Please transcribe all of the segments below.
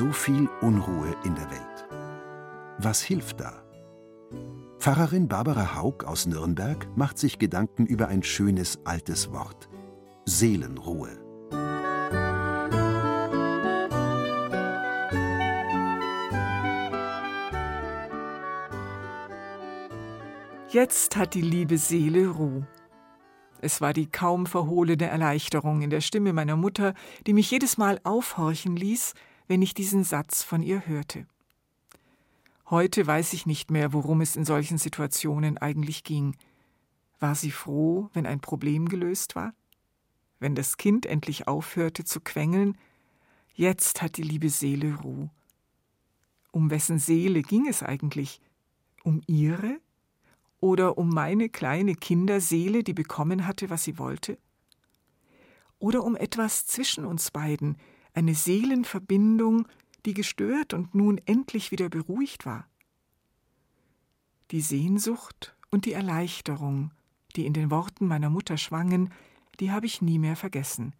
so viel Unruhe in der Welt. Was hilft da? Pfarrerin Barbara Haug aus Nürnberg macht sich Gedanken über ein schönes altes Wort. Seelenruhe. Jetzt hat die liebe Seele Ruhe. Es war die kaum verhohlene Erleichterung in der Stimme meiner Mutter, die mich jedes Mal aufhorchen ließ, wenn ich diesen Satz von ihr hörte. Heute weiß ich nicht mehr, worum es in solchen Situationen eigentlich ging. War sie froh, wenn ein Problem gelöst war? Wenn das Kind endlich aufhörte zu quengeln? Jetzt hat die liebe Seele Ruhe. Um wessen Seele ging es eigentlich? Um ihre? Oder um meine kleine Kinderseele, die bekommen hatte, was sie wollte? Oder um etwas zwischen uns beiden, eine Seelenverbindung, die gestört und nun endlich wieder beruhigt war. Die Sehnsucht und die Erleichterung, die in den Worten meiner Mutter schwangen, die habe ich nie mehr vergessen.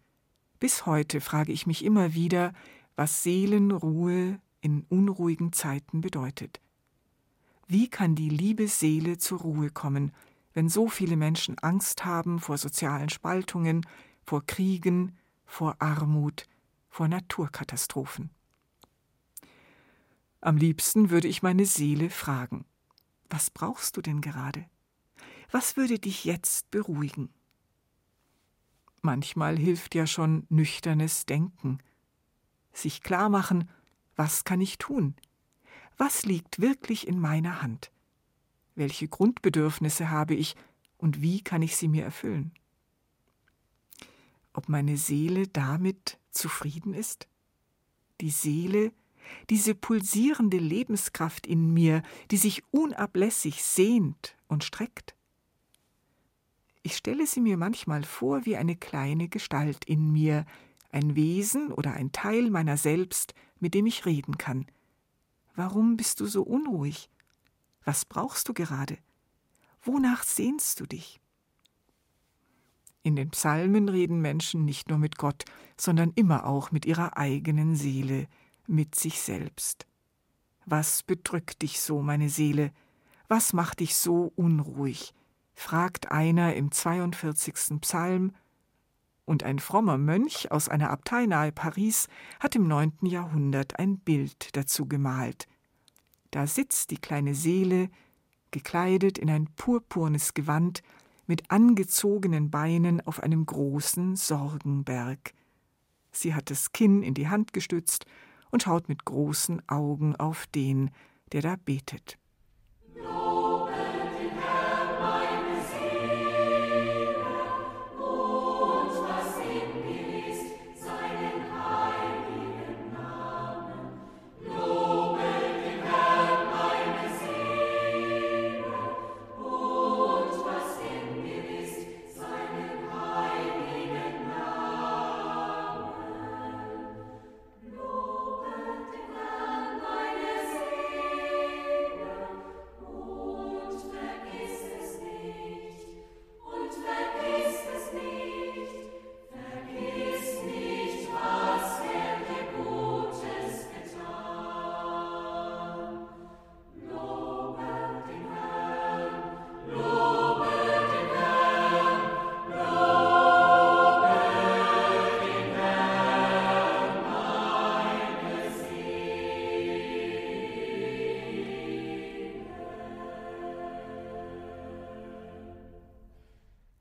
Bis heute frage ich mich immer wieder, was Seelenruhe in unruhigen Zeiten bedeutet. Wie kann die liebe Seele zur Ruhe kommen, wenn so viele Menschen Angst haben vor sozialen Spaltungen, vor Kriegen, vor Armut, vor Naturkatastrophen. Am liebsten würde ich meine Seele fragen, was brauchst du denn gerade? Was würde dich jetzt beruhigen? Manchmal hilft ja schon nüchternes Denken, sich klar machen, was kann ich tun? Was liegt wirklich in meiner Hand? Welche Grundbedürfnisse habe ich und wie kann ich sie mir erfüllen? Ob meine Seele damit zufrieden ist? Die Seele, diese pulsierende Lebenskraft in mir, die sich unablässig sehnt und streckt? Ich stelle sie mir manchmal vor wie eine kleine Gestalt in mir, ein Wesen oder ein Teil meiner selbst, mit dem ich reden kann. Warum bist du so unruhig? Was brauchst du gerade? Wonach sehnst du dich? In den Psalmen reden Menschen nicht nur mit Gott, sondern immer auch mit ihrer eigenen Seele, mit sich selbst. Was bedrückt dich so, meine Seele? Was macht dich so unruhig? fragt einer im 42. Psalm, und ein frommer Mönch aus einer Abtei nahe Paris hat im neunten Jahrhundert ein Bild dazu gemalt. Da sitzt die kleine Seele, gekleidet in ein purpurnes Gewand, mit angezogenen Beinen auf einem großen Sorgenberg. Sie hat das Kinn in die Hand gestützt und schaut mit großen Augen auf den, der da betet.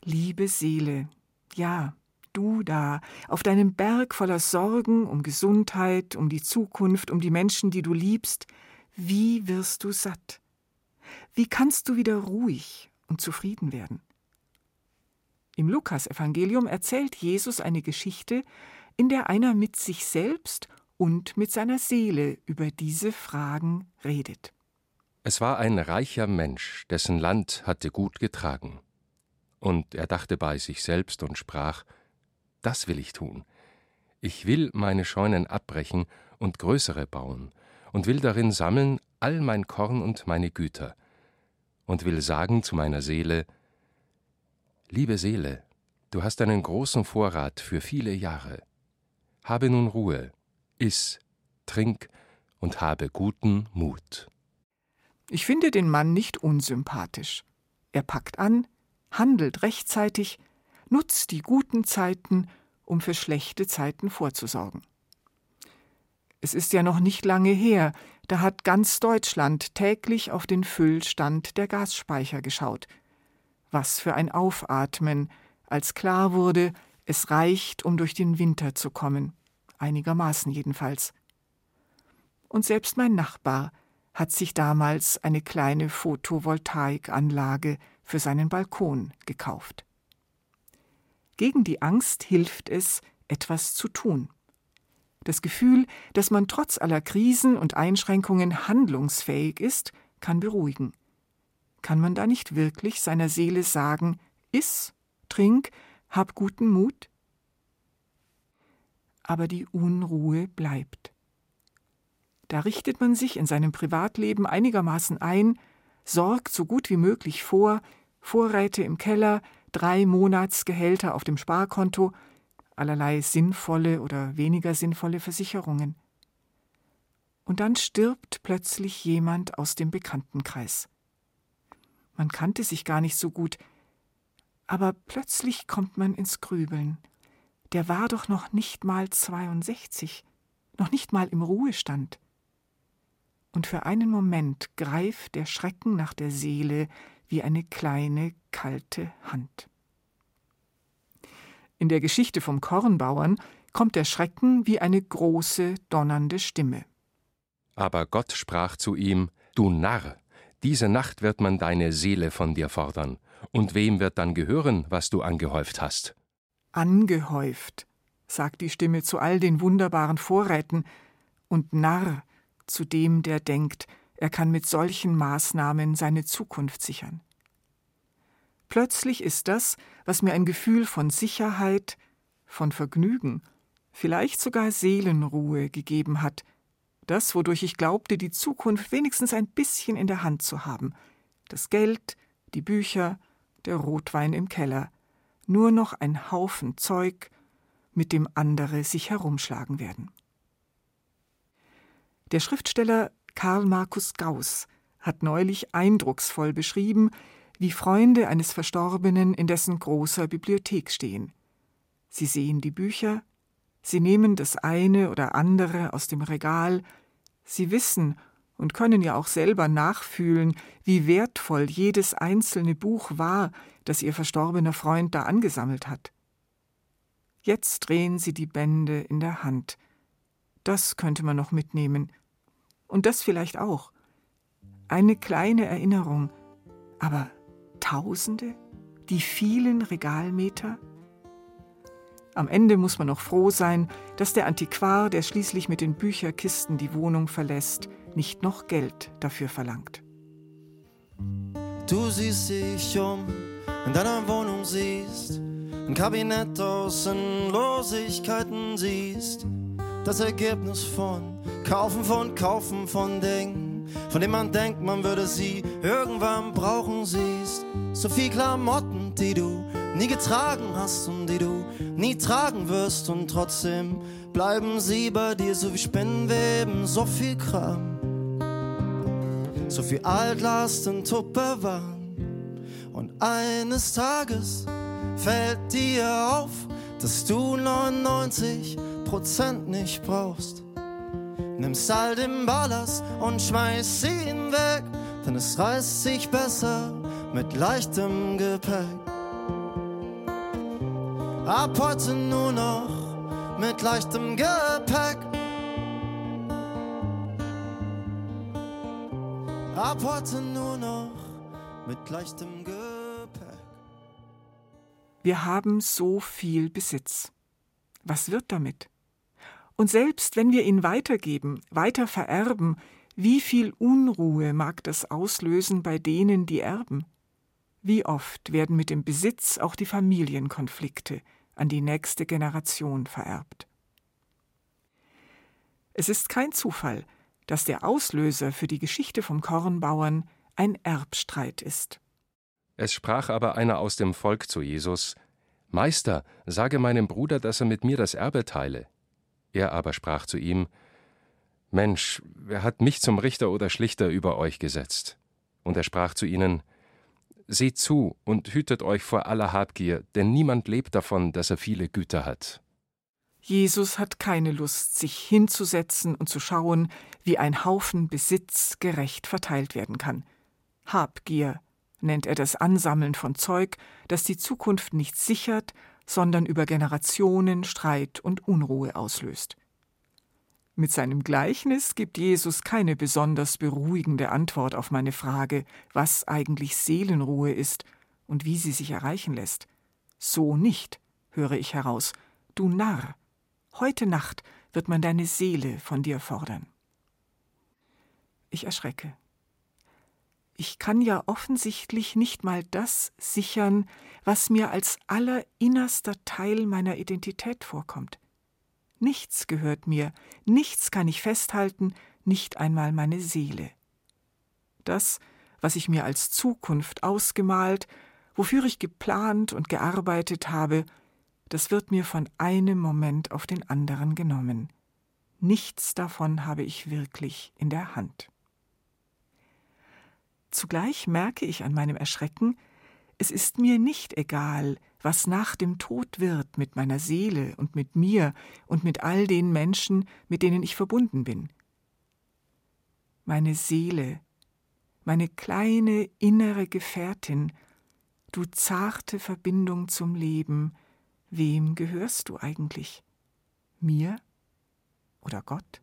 Liebe Seele, ja, du da, auf deinem Berg voller Sorgen um Gesundheit, um die Zukunft, um die Menschen, die du liebst, wie wirst du satt? Wie kannst du wieder ruhig und zufrieden werden. Im Lukasevangelium erzählt Jesus eine Geschichte, in der einer mit sich selbst und mit seiner Seele über diese Fragen redet. Es war ein reicher Mensch, dessen Land hatte gut getragen. Und er dachte bei sich selbst und sprach, das will ich tun. Ich will meine Scheunen abbrechen und größere bauen, und will darin sammeln all mein Korn und meine Güter, und will sagen zu meiner Seele, Liebe Seele, du hast einen großen Vorrat für viele Jahre. Habe nun Ruhe, iss, trink und habe guten Mut. Ich finde den Mann nicht unsympathisch. Er packt an, handelt rechtzeitig, nutzt die guten Zeiten, um für schlechte Zeiten vorzusorgen. Es ist ja noch nicht lange her, da hat ganz Deutschland täglich auf den Füllstand der Gasspeicher geschaut. Was für ein Aufatmen, als klar wurde, es reicht, um durch den Winter zu kommen, einigermaßen jedenfalls. Und selbst mein Nachbar hat sich damals eine kleine Photovoltaikanlage für seinen Balkon gekauft. Gegen die Angst hilft es, etwas zu tun. Das Gefühl, dass man trotz aller Krisen und Einschränkungen handlungsfähig ist, kann beruhigen. Kann man da nicht wirklich seiner Seele sagen, iss, trink, hab guten Mut? Aber die Unruhe bleibt. Da richtet man sich in seinem Privatleben einigermaßen ein, sorgt so gut wie möglich vor, Vorräte im Keller, drei Monatsgehälter auf dem Sparkonto, allerlei sinnvolle oder weniger sinnvolle Versicherungen. Und dann stirbt plötzlich jemand aus dem Bekanntenkreis. Man kannte sich gar nicht so gut, aber plötzlich kommt man ins Grübeln. Der war doch noch nicht mal 62, noch nicht mal im Ruhestand und für einen Moment greift der Schrecken nach der Seele wie eine kleine, kalte Hand. In der Geschichte vom Kornbauern kommt der Schrecken wie eine große, donnernde Stimme. Aber Gott sprach zu ihm, Du Narr, diese Nacht wird man deine Seele von dir fordern, und wem wird dann gehören, was du angehäuft hast? Angehäuft, sagt die Stimme zu all den wunderbaren Vorräten, und Narr zu dem, der denkt, er kann mit solchen Maßnahmen seine Zukunft sichern. Plötzlich ist das, was mir ein Gefühl von Sicherheit, von Vergnügen, vielleicht sogar Seelenruhe gegeben hat, das, wodurch ich glaubte, die Zukunft wenigstens ein bisschen in der Hand zu haben, das Geld, die Bücher, der Rotwein im Keller, nur noch ein Haufen Zeug, mit dem andere sich herumschlagen werden. Der Schriftsteller Karl Markus Gauss hat neulich eindrucksvoll beschrieben, wie Freunde eines Verstorbenen in dessen großer Bibliothek stehen. Sie sehen die Bücher, sie nehmen das eine oder andere aus dem Regal, sie wissen und können ja auch selber nachfühlen, wie wertvoll jedes einzelne Buch war, das ihr verstorbener Freund da angesammelt hat. Jetzt drehen sie die Bände in der Hand. Das könnte man noch mitnehmen, und das vielleicht auch. Eine kleine Erinnerung, aber Tausende? Die vielen Regalmeter? Am Ende muss man noch froh sein, dass der Antiquar, der schließlich mit den Bücherkisten die Wohnung verlässt, nicht noch Geld dafür verlangt. Du siehst dich um, in deiner Wohnung siehst, ein Kabinett aus Sinnlosigkeiten siehst, das Ergebnis von Kaufen von Kaufen von Dingen, von denen man denkt, man würde sie irgendwann brauchen, siehst. So viel Klamotten, die du nie getragen hast und die du nie tragen wirst und trotzdem bleiben sie bei dir so wie Spinnweben, so viel Kram. So viel Altlast und Tupperwaren. Und eines Tages fällt dir auf, dass du 99 Prozent nicht brauchst. Nimmst all den Ballast und schmeißt ihn weg, denn es reißt sich besser mit leichtem Gepäck. Ab heute nur noch mit leichtem Gepäck. Ab heute nur noch mit leichtem Gepäck. Wir haben so viel Besitz. Was wird damit? Und selbst wenn wir ihn weitergeben, weiter vererben, wie viel Unruhe mag das auslösen bei denen, die erben? Wie oft werden mit dem Besitz auch die Familienkonflikte an die nächste Generation vererbt? Es ist kein Zufall, dass der Auslöser für die Geschichte vom Kornbauern ein Erbstreit ist. Es sprach aber einer aus dem Volk zu Jesus Meister, sage meinem Bruder, dass er mit mir das Erbe teile. Er aber sprach zu ihm Mensch, wer hat mich zum Richter oder Schlichter über euch gesetzt? Und er sprach zu ihnen Seht zu und hütet euch vor aller Habgier, denn niemand lebt davon, dass er viele Güter hat. Jesus hat keine Lust, sich hinzusetzen und zu schauen, wie ein Haufen Besitz gerecht verteilt werden kann. Habgier nennt er das Ansammeln von Zeug, das die Zukunft nicht sichert, sondern über Generationen Streit und Unruhe auslöst. Mit seinem Gleichnis gibt Jesus keine besonders beruhigende Antwort auf meine Frage, was eigentlich Seelenruhe ist und wie sie sich erreichen lässt. So nicht, höre ich heraus, du Narr, Heute Nacht wird man deine Seele von dir fordern. Ich erschrecke. Ich kann ja offensichtlich nicht mal das sichern, was mir als allerinnerster Teil meiner Identität vorkommt. Nichts gehört mir, nichts kann ich festhalten, nicht einmal meine Seele. Das, was ich mir als Zukunft ausgemalt, wofür ich geplant und gearbeitet habe, das wird mir von einem Moment auf den anderen genommen. Nichts davon habe ich wirklich in der Hand. Zugleich merke ich an meinem Erschrecken, es ist mir nicht egal, was nach dem Tod wird mit meiner Seele und mit mir und mit all den Menschen, mit denen ich verbunden bin. Meine Seele, meine kleine innere Gefährtin, du zarte Verbindung zum Leben, Wem gehörst du eigentlich? Mir oder Gott?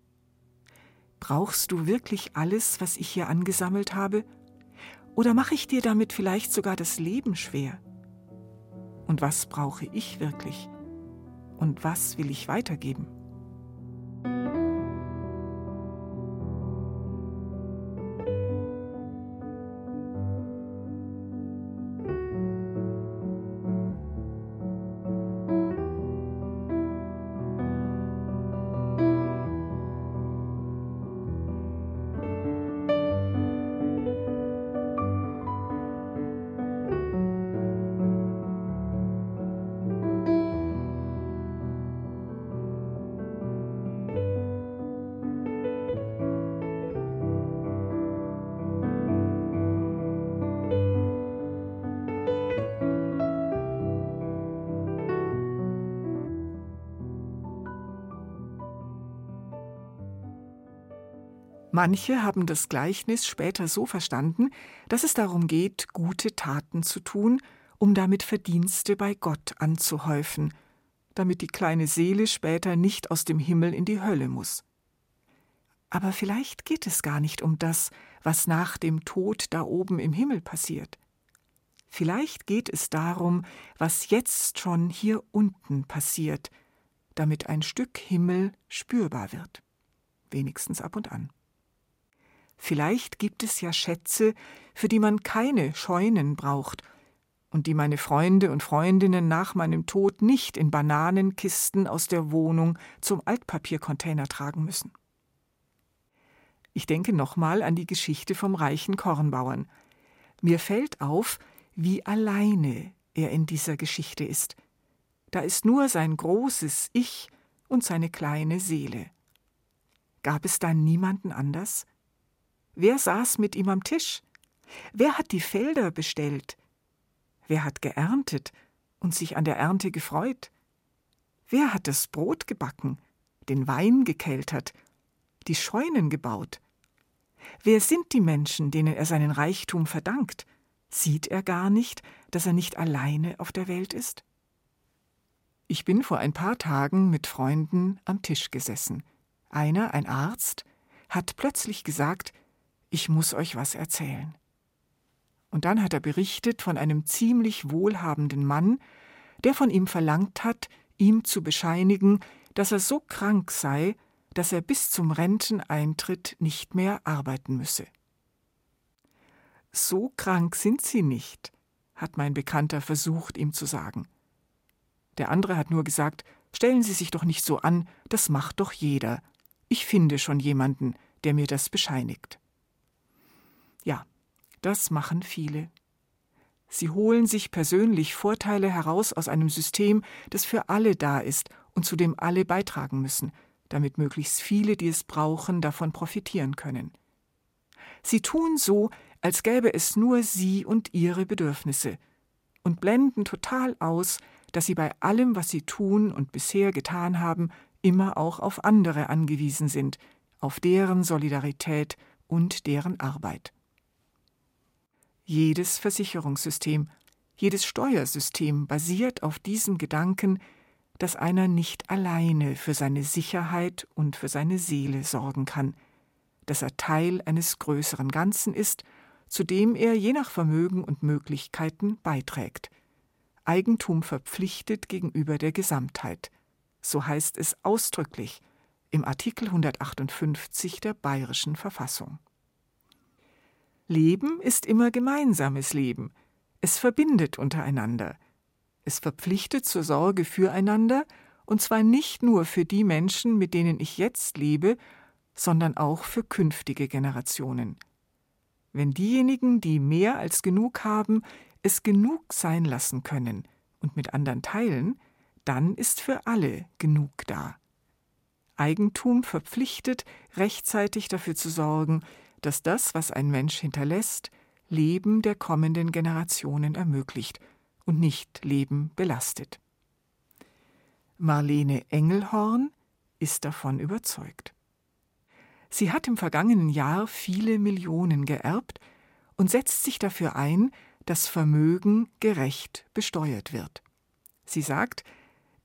Brauchst du wirklich alles, was ich hier angesammelt habe? Oder mache ich dir damit vielleicht sogar das Leben schwer? Und was brauche ich wirklich? Und was will ich weitergeben? Manche haben das Gleichnis später so verstanden, dass es darum geht, gute Taten zu tun, um damit Verdienste bei Gott anzuhäufen, damit die kleine Seele später nicht aus dem Himmel in die Hölle muss. Aber vielleicht geht es gar nicht um das, was nach dem Tod da oben im Himmel passiert. Vielleicht geht es darum, was jetzt schon hier unten passiert, damit ein Stück Himmel spürbar wird, wenigstens ab und an. Vielleicht gibt es ja Schätze, für die man keine Scheunen braucht und die meine Freunde und Freundinnen nach meinem Tod nicht in Bananenkisten aus der Wohnung zum Altpapiercontainer tragen müssen. Ich denke nochmal an die Geschichte vom reichen Kornbauern. Mir fällt auf, wie alleine er in dieser Geschichte ist. Da ist nur sein großes Ich und seine kleine Seele. Gab es da niemanden anders? Wer saß mit ihm am Tisch? Wer hat die Felder bestellt? Wer hat geerntet und sich an der Ernte gefreut? Wer hat das Brot gebacken, den Wein gekeltert, die Scheunen gebaut? Wer sind die Menschen, denen er seinen Reichtum verdankt? Sieht er gar nicht, dass er nicht alleine auf der Welt ist? Ich bin vor ein paar Tagen mit Freunden am Tisch gesessen. Einer, ein Arzt, hat plötzlich gesagt, ich muss euch was erzählen. Und dann hat er berichtet von einem ziemlich wohlhabenden Mann, der von ihm verlangt hat, ihm zu bescheinigen, dass er so krank sei, dass er bis zum Renteneintritt nicht mehr arbeiten müsse. So krank sind Sie nicht, hat mein Bekannter versucht, ihm zu sagen. Der andere hat nur gesagt, stellen Sie sich doch nicht so an, das macht doch jeder. Ich finde schon jemanden, der mir das bescheinigt. Ja, das machen viele. Sie holen sich persönlich Vorteile heraus aus einem System, das für alle da ist und zu dem alle beitragen müssen, damit möglichst viele, die es brauchen, davon profitieren können. Sie tun so, als gäbe es nur sie und ihre Bedürfnisse und blenden total aus, dass sie bei allem, was sie tun und bisher getan haben, immer auch auf andere angewiesen sind, auf deren Solidarität und deren Arbeit. Jedes Versicherungssystem, jedes Steuersystem basiert auf diesem Gedanken, dass einer nicht alleine für seine Sicherheit und für seine Seele sorgen kann, dass er Teil eines größeren Ganzen ist, zu dem er je nach Vermögen und Möglichkeiten beiträgt. Eigentum verpflichtet gegenüber der Gesamtheit. So heißt es ausdrücklich im Artikel 158 der Bayerischen Verfassung. Leben ist immer gemeinsames Leben. Es verbindet untereinander. Es verpflichtet zur Sorge füreinander, und zwar nicht nur für die Menschen, mit denen ich jetzt lebe, sondern auch für künftige Generationen. Wenn diejenigen, die mehr als genug haben, es genug sein lassen können und mit anderen teilen, dann ist für alle genug da. Eigentum verpflichtet, rechtzeitig dafür zu sorgen, dass das, was ein Mensch hinterlässt, Leben der kommenden Generationen ermöglicht und nicht Leben belastet. Marlene Engelhorn ist davon überzeugt. Sie hat im vergangenen Jahr viele Millionen geerbt und setzt sich dafür ein, dass Vermögen gerecht besteuert wird. Sie sagt,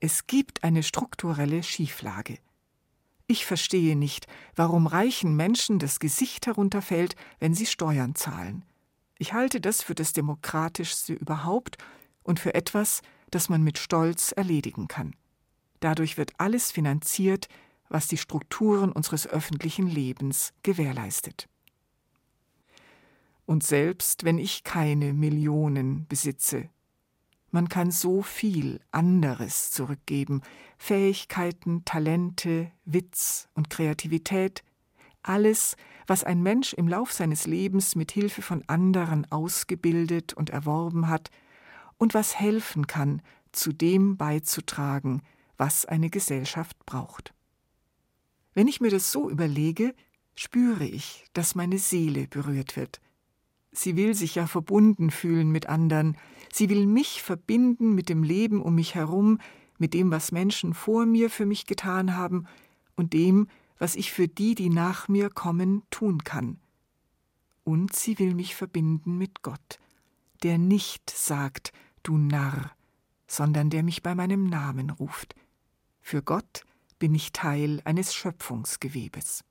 es gibt eine strukturelle Schieflage. Ich verstehe nicht, warum reichen Menschen das Gesicht herunterfällt, wenn sie Steuern zahlen. Ich halte das für das Demokratischste überhaupt und für etwas, das man mit Stolz erledigen kann. Dadurch wird alles finanziert, was die Strukturen unseres öffentlichen Lebens gewährleistet. Und selbst wenn ich keine Millionen besitze, man kann so viel anderes zurückgeben Fähigkeiten, Talente, Witz und Kreativität, alles, was ein Mensch im Lauf seines Lebens mit Hilfe von anderen ausgebildet und erworben hat und was helfen kann, zu dem beizutragen, was eine Gesellschaft braucht. Wenn ich mir das so überlege, spüre ich, dass meine Seele berührt wird. Sie will sich ja verbunden fühlen mit anderen, Sie will mich verbinden mit dem Leben um mich herum, mit dem, was Menschen vor mir für mich getan haben und dem, was ich für die, die nach mir kommen, tun kann. Und sie will mich verbinden mit Gott, der nicht sagt, du Narr, sondern der mich bei meinem Namen ruft. Für Gott bin ich Teil eines Schöpfungsgewebes.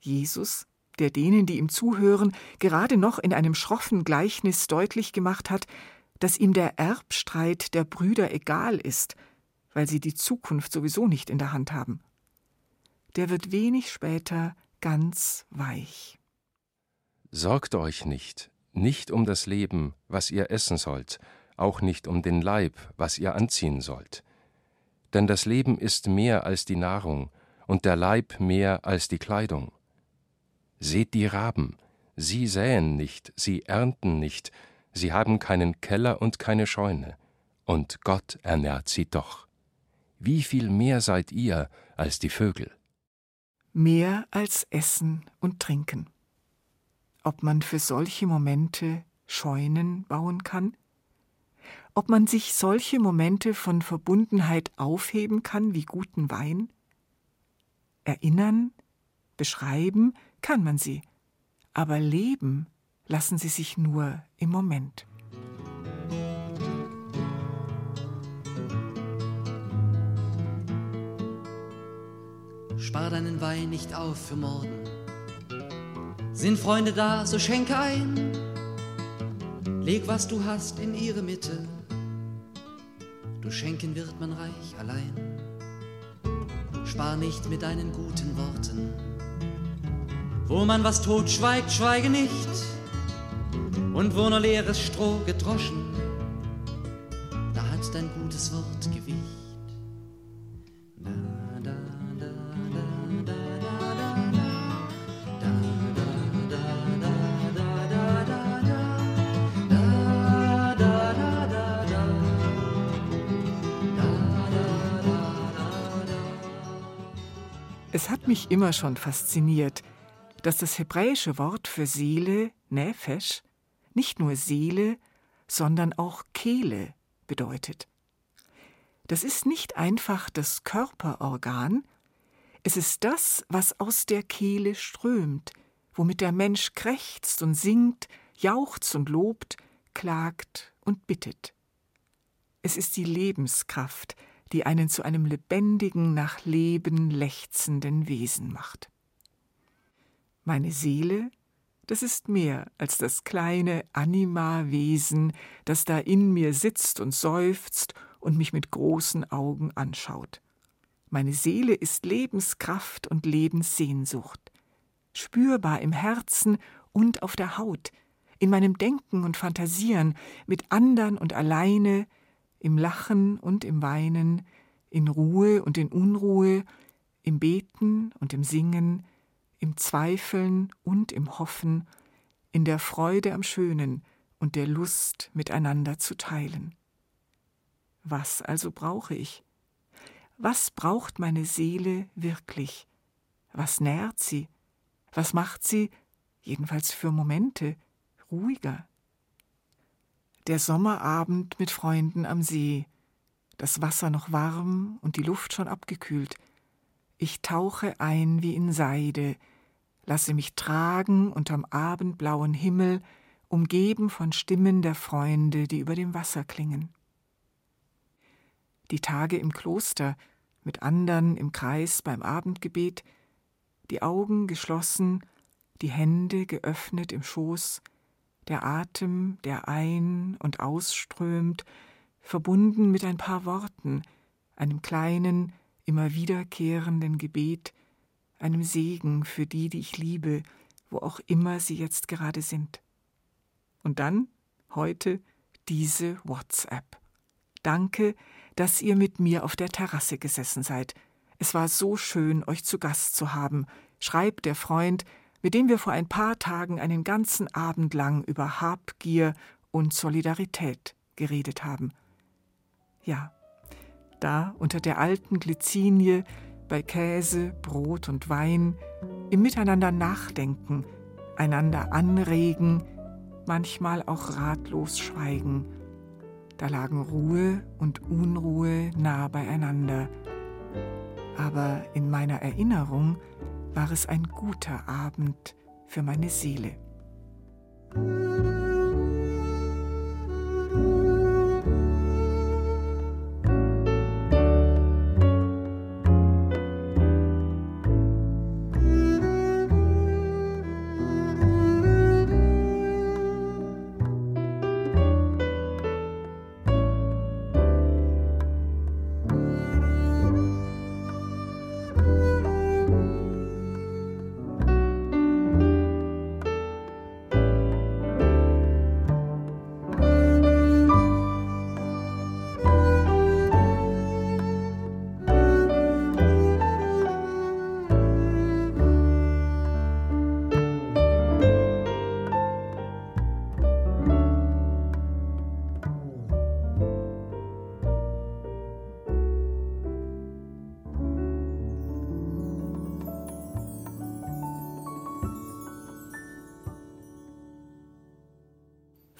Jesus der denen, die ihm zuhören, gerade noch in einem schroffen Gleichnis deutlich gemacht hat, dass ihm der Erbstreit der Brüder egal ist, weil sie die Zukunft sowieso nicht in der Hand haben. Der wird wenig später ganz weich. Sorgt euch nicht, nicht um das Leben, was ihr essen sollt, auch nicht um den Leib, was ihr anziehen sollt. Denn das Leben ist mehr als die Nahrung, und der Leib mehr als die Kleidung. Seht die Raben, sie säen nicht, sie ernten nicht, sie haben keinen Keller und keine Scheune, und Gott ernährt sie doch. Wie viel mehr seid ihr als die Vögel? Mehr als Essen und Trinken. Ob man für solche Momente Scheunen bauen kann? Ob man sich solche Momente von Verbundenheit aufheben kann wie guten Wein? Erinnern, beschreiben, kann man sie, aber leben lassen sie sich nur im Moment. Spar deinen Wein nicht auf für morgen. Sind Freunde da, so schenke ein. Leg, was du hast, in ihre Mitte. du schenken wird man reich allein. Spar nicht mit deinen guten Worten. Wo man was totschweigt, schweige nicht. Und wo nur leeres Stroh gedroschen, da hat dein gutes Wort Gewicht. Es hat mich immer schon fasziniert, dass das hebräische Wort für Seele, Nefesh, nicht nur Seele, sondern auch Kehle bedeutet. Das ist nicht einfach das Körperorgan, es ist das, was aus der Kehle strömt, womit der Mensch krächzt und singt, jauchzt und lobt, klagt und bittet. Es ist die Lebenskraft, die einen zu einem lebendigen, nach Leben lechzenden Wesen macht. Meine Seele, das ist mehr als das kleine Anima-Wesen, das da in mir sitzt und seufzt und mich mit großen Augen anschaut. Meine Seele ist Lebenskraft und Lebenssehnsucht, spürbar im Herzen und auf der Haut, in meinem Denken und Fantasieren, mit andern und alleine, im Lachen und im Weinen, in Ruhe und in Unruhe, im Beten und im Singen, im Zweifeln und im Hoffen, in der Freude am Schönen und der Lust miteinander zu teilen. Was also brauche ich? Was braucht meine Seele wirklich? Was nährt sie? Was macht sie, jedenfalls für Momente, ruhiger? Der Sommerabend mit Freunden am See, das Wasser noch warm und die Luft schon abgekühlt. Ich tauche ein wie in Seide, lasse mich tragen unterm abendblauen Himmel, umgeben von Stimmen der Freunde, die über dem Wasser klingen. Die Tage im Kloster, mit andern im Kreis beim Abendgebet, die Augen geschlossen, die Hände geöffnet im Schoß, der Atem, der ein- und ausströmt, verbunden mit ein paar Worten, einem kleinen, immer wiederkehrenden Gebet, einem Segen für die, die ich liebe, wo auch immer sie jetzt gerade sind. Und dann, heute, diese WhatsApp. Danke, dass ihr mit mir auf der Terrasse gesessen seid. Es war so schön, euch zu Gast zu haben, schreibt der Freund, mit dem wir vor ein paar Tagen einen ganzen Abend lang über Habgier und Solidarität geredet haben. Ja, da unter der alten Glycinie, bei Käse, Brot und Wein, im Miteinander nachdenken, einander anregen, manchmal auch ratlos schweigen. Da lagen Ruhe und Unruhe nah beieinander. Aber in meiner Erinnerung war es ein guter Abend für meine Seele.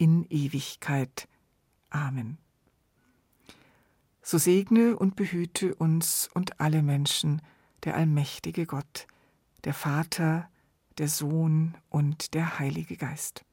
in Ewigkeit. Amen. So segne und behüte uns und alle Menschen, der allmächtige Gott, der Vater, der Sohn und der Heilige Geist.